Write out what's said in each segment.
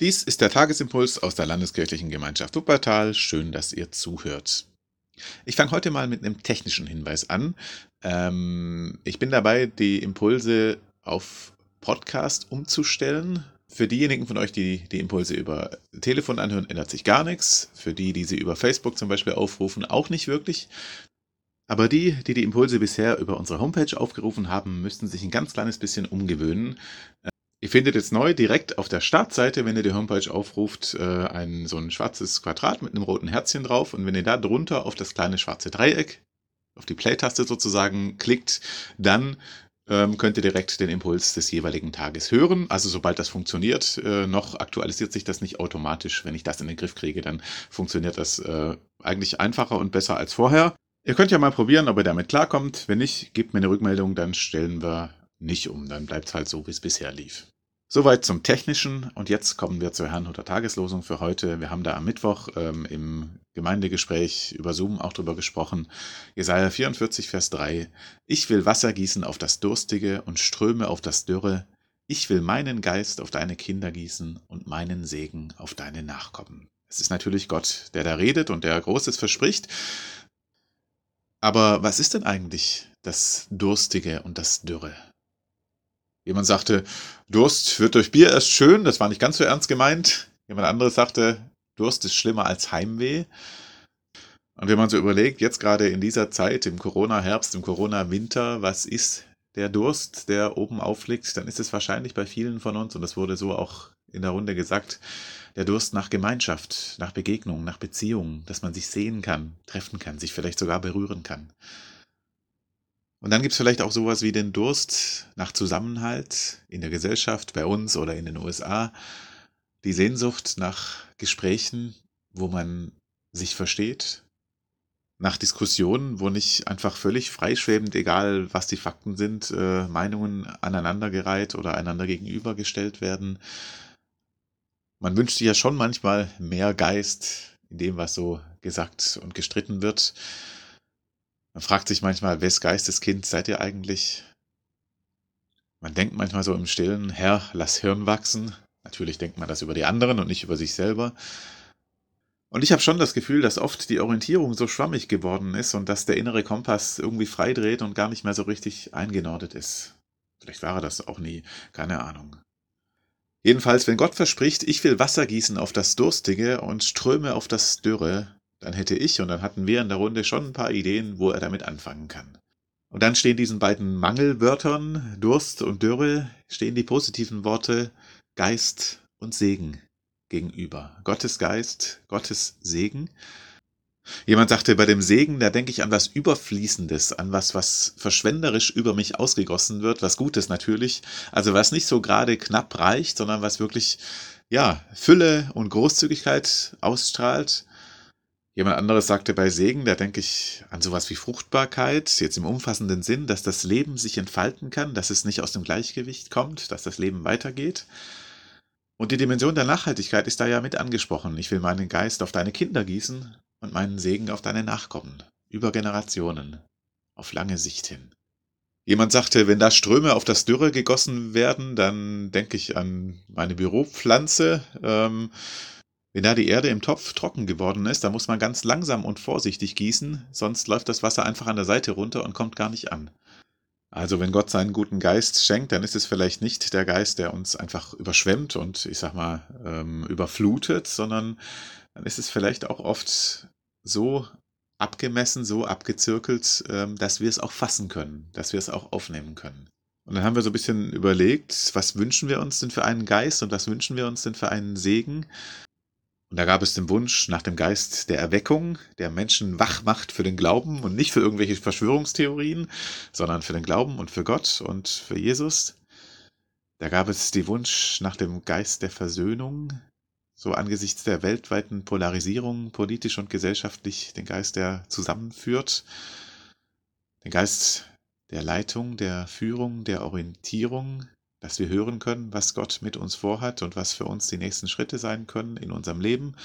Dies ist der Tagesimpuls aus der Landeskirchlichen Gemeinschaft Wuppertal. Schön, dass ihr zuhört. Ich fange heute mal mit einem technischen Hinweis an. Ähm, ich bin dabei, die Impulse auf Podcast umzustellen. Für diejenigen von euch, die die Impulse über Telefon anhören, ändert sich gar nichts. Für die, die sie über Facebook zum Beispiel aufrufen, auch nicht wirklich. Aber die, die die Impulse bisher über unsere Homepage aufgerufen haben, müssten sich ein ganz kleines bisschen umgewöhnen. Ihr findet jetzt neu direkt auf der Startseite, wenn ihr die Homepage aufruft, äh, ein so ein schwarzes Quadrat mit einem roten Herzchen drauf. Und wenn ihr da drunter auf das kleine schwarze Dreieck, auf die Play-Taste sozusagen klickt, dann ähm, könnt ihr direkt den Impuls des jeweiligen Tages hören. Also sobald das funktioniert, äh, noch aktualisiert sich das nicht automatisch. Wenn ich das in den Griff kriege, dann funktioniert das äh, eigentlich einfacher und besser als vorher. Ihr könnt ja mal probieren, ob ihr damit klarkommt. Wenn nicht, gebt mir eine Rückmeldung, dann stellen wir nicht um. Dann bleibt es halt so, wie es bisher lief. Soweit zum Technischen und jetzt kommen wir zur Herrnhuter Tageslosung für heute. Wir haben da am Mittwoch ähm, im Gemeindegespräch über Zoom auch drüber gesprochen. Jesaja 44, Vers 3. Ich will Wasser gießen auf das Durstige und Ströme auf das Dürre. Ich will meinen Geist auf deine Kinder gießen und meinen Segen auf deine Nachkommen. Es ist natürlich Gott, der da redet und der Großes verspricht. Aber was ist denn eigentlich das Durstige und das Dürre? Jemand sagte, Durst wird durch Bier erst schön, das war nicht ganz so ernst gemeint. Jemand anderes sagte, Durst ist schlimmer als Heimweh. Und wenn man so überlegt, jetzt gerade in dieser Zeit, im Corona-Herbst, im Corona-Winter, was ist der Durst, der oben aufliegt, dann ist es wahrscheinlich bei vielen von uns, und das wurde so auch in der Runde gesagt, der Durst nach Gemeinschaft, nach Begegnung, nach Beziehung, dass man sich sehen kann, treffen kann, sich vielleicht sogar berühren kann. Und dann gibt es vielleicht auch sowas wie den Durst nach Zusammenhalt in der Gesellschaft, bei uns oder in den USA. Die Sehnsucht nach Gesprächen, wo man sich versteht. Nach Diskussionen, wo nicht einfach völlig freischwebend, egal was die Fakten sind, äh, Meinungen aneinandergereiht oder einander gegenübergestellt werden. Man wünscht sich ja schon manchmal mehr Geist in dem, was so gesagt und gestritten wird. Man fragt sich manchmal, wes Geisteskind seid ihr eigentlich? Man denkt manchmal so im Stillen, Herr, lass Hirn wachsen. Natürlich denkt man das über die anderen und nicht über sich selber. Und ich habe schon das Gefühl, dass oft die Orientierung so schwammig geworden ist und dass der innere Kompass irgendwie freidreht und gar nicht mehr so richtig eingenordet ist. Vielleicht war er das auch nie, keine Ahnung. Jedenfalls, wenn Gott verspricht, ich will Wasser gießen auf das Durstige und Ströme auf das Dürre, dann hätte ich und dann hatten wir in der Runde schon ein paar Ideen, wo er damit anfangen kann. Und dann stehen diesen beiden Mangelwörtern, Durst und Dürre, stehen die positiven Worte Geist und Segen gegenüber. Gottes Geist, Gottes Segen. Jemand sagte, bei dem Segen, da denke ich an was Überfließendes, an was, was verschwenderisch über mich ausgegossen wird, was Gutes natürlich. Also was nicht so gerade knapp reicht, sondern was wirklich, ja, Fülle und Großzügigkeit ausstrahlt. Jemand anderes sagte bei Segen, da denke ich an sowas wie Fruchtbarkeit, jetzt im umfassenden Sinn, dass das Leben sich entfalten kann, dass es nicht aus dem Gleichgewicht kommt, dass das Leben weitergeht. Und die Dimension der Nachhaltigkeit ist da ja mit angesprochen. Ich will meinen Geist auf deine Kinder gießen und meinen Segen auf deine Nachkommen, über Generationen, auf lange Sicht hin. Jemand sagte, wenn da Ströme auf das Dürre gegossen werden, dann denke ich an meine Büropflanze. Ähm, wenn da die Erde im Topf trocken geworden ist, dann muss man ganz langsam und vorsichtig gießen, sonst läuft das Wasser einfach an der Seite runter und kommt gar nicht an. Also wenn Gott seinen guten Geist schenkt, dann ist es vielleicht nicht der Geist, der uns einfach überschwemmt und ich sag mal ähm, überflutet, sondern dann ist es vielleicht auch oft so abgemessen, so abgezirkelt, ähm, dass wir es auch fassen können, dass wir es auch aufnehmen können. Und dann haben wir so ein bisschen überlegt, was wünschen wir uns denn für einen Geist und was wünschen wir uns denn für einen Segen? Und da gab es den Wunsch nach dem Geist der Erweckung, der Menschen wach macht für den Glauben und nicht für irgendwelche Verschwörungstheorien, sondern für den Glauben und für Gott und für Jesus. Da gab es den Wunsch nach dem Geist der Versöhnung, so angesichts der weltweiten Polarisierung, politisch und gesellschaftlich, den Geist, der zusammenführt, den Geist der Leitung, der Führung, der Orientierung, dass wir hören können, was Gott mit uns vorhat und was für uns die nächsten Schritte sein können in unserem Leben.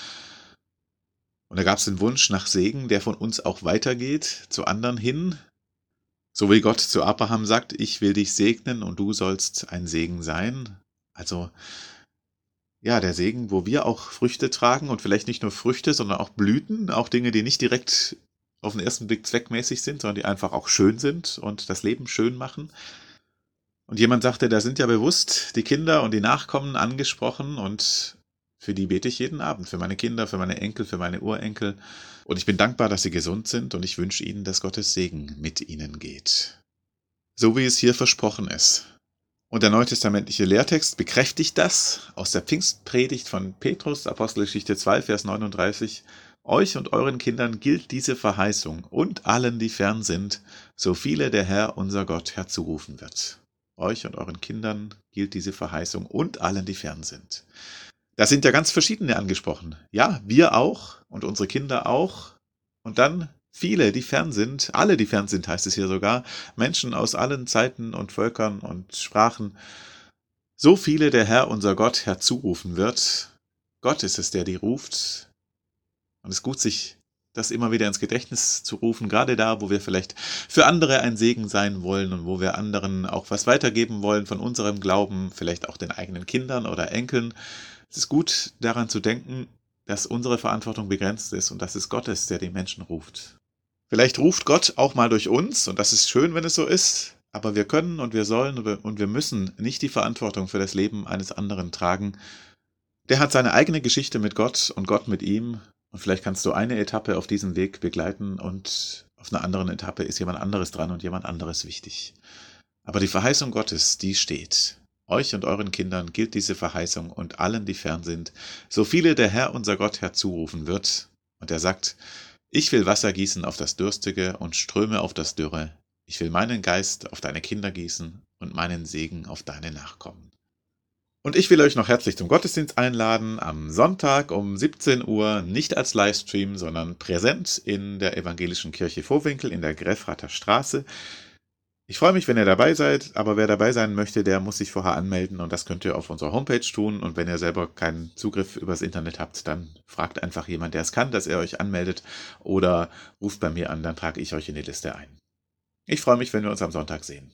Und da gab es den Wunsch nach Segen, der von uns auch weitergeht, zu anderen hin. So wie Gott zu Abraham sagt, ich will dich segnen und du sollst ein Segen sein. Also ja, der Segen, wo wir auch Früchte tragen und vielleicht nicht nur Früchte, sondern auch Blüten, auch Dinge, die nicht direkt auf den ersten Blick zweckmäßig sind, sondern die einfach auch schön sind und das Leben schön machen. Und jemand sagte, da sind ja bewusst die Kinder und die Nachkommen angesprochen und für die bete ich jeden Abend, für meine Kinder, für meine Enkel, für meine Urenkel. Und ich bin dankbar, dass sie gesund sind und ich wünsche ihnen, dass Gottes Segen mit ihnen geht. So wie es hier versprochen ist. Und der neutestamentliche Lehrtext bekräftigt das aus der Pfingstpredigt von Petrus, Apostelgeschichte 2, Vers 39. Euch und euren Kindern gilt diese Verheißung und allen, die fern sind, so viele der Herr unser Gott herzurufen wird. Euch und euren Kindern gilt diese Verheißung und allen, die fern sind. Da sind ja ganz verschiedene angesprochen. Ja, wir auch und unsere Kinder auch. Und dann viele, die fern sind, alle, die fern sind, heißt es hier sogar, Menschen aus allen Zeiten und Völkern und Sprachen. So viele der Herr unser Gott herzurufen wird. Gott ist es, der die ruft. Und es gut, sich das immer wieder ins Gedächtnis zu rufen, gerade da, wo wir vielleicht für andere ein Segen sein wollen und wo wir anderen auch was weitergeben wollen von unserem Glauben, vielleicht auch den eigenen Kindern oder Enkeln. Es ist gut daran zu denken, dass unsere Verantwortung begrenzt ist und dass es Gott ist, der die Menschen ruft. Vielleicht ruft Gott auch mal durch uns und das ist schön, wenn es so ist, aber wir können und wir sollen und wir müssen nicht die Verantwortung für das Leben eines anderen tragen. Der hat seine eigene Geschichte mit Gott und Gott mit ihm und vielleicht kannst du eine Etappe auf diesem Weg begleiten und auf einer anderen Etappe ist jemand anderes dran und jemand anderes wichtig. Aber die Verheißung Gottes, die steht. Euch und euren Kindern gilt diese Verheißung und allen, die fern sind, so viele der Herr unser Gott herzurufen wird. Und er sagt, ich will Wasser gießen auf das Durstige und Ströme auf das Dürre. Ich will meinen Geist auf deine Kinder gießen und meinen Segen auf deine Nachkommen. Und ich will euch noch herzlich zum Gottesdienst einladen am Sonntag um 17 Uhr, nicht als Livestream, sondern präsent in der Evangelischen Kirche Vorwinkel in der Greffrater Straße. Ich freue mich, wenn ihr dabei seid, aber wer dabei sein möchte, der muss sich vorher anmelden und das könnt ihr auf unserer Homepage tun. Und wenn ihr selber keinen Zugriff übers Internet habt, dann fragt einfach jemand, der es kann, dass er euch anmeldet oder ruft bei mir an, dann trage ich euch in die Liste ein. Ich freue mich, wenn wir uns am Sonntag sehen.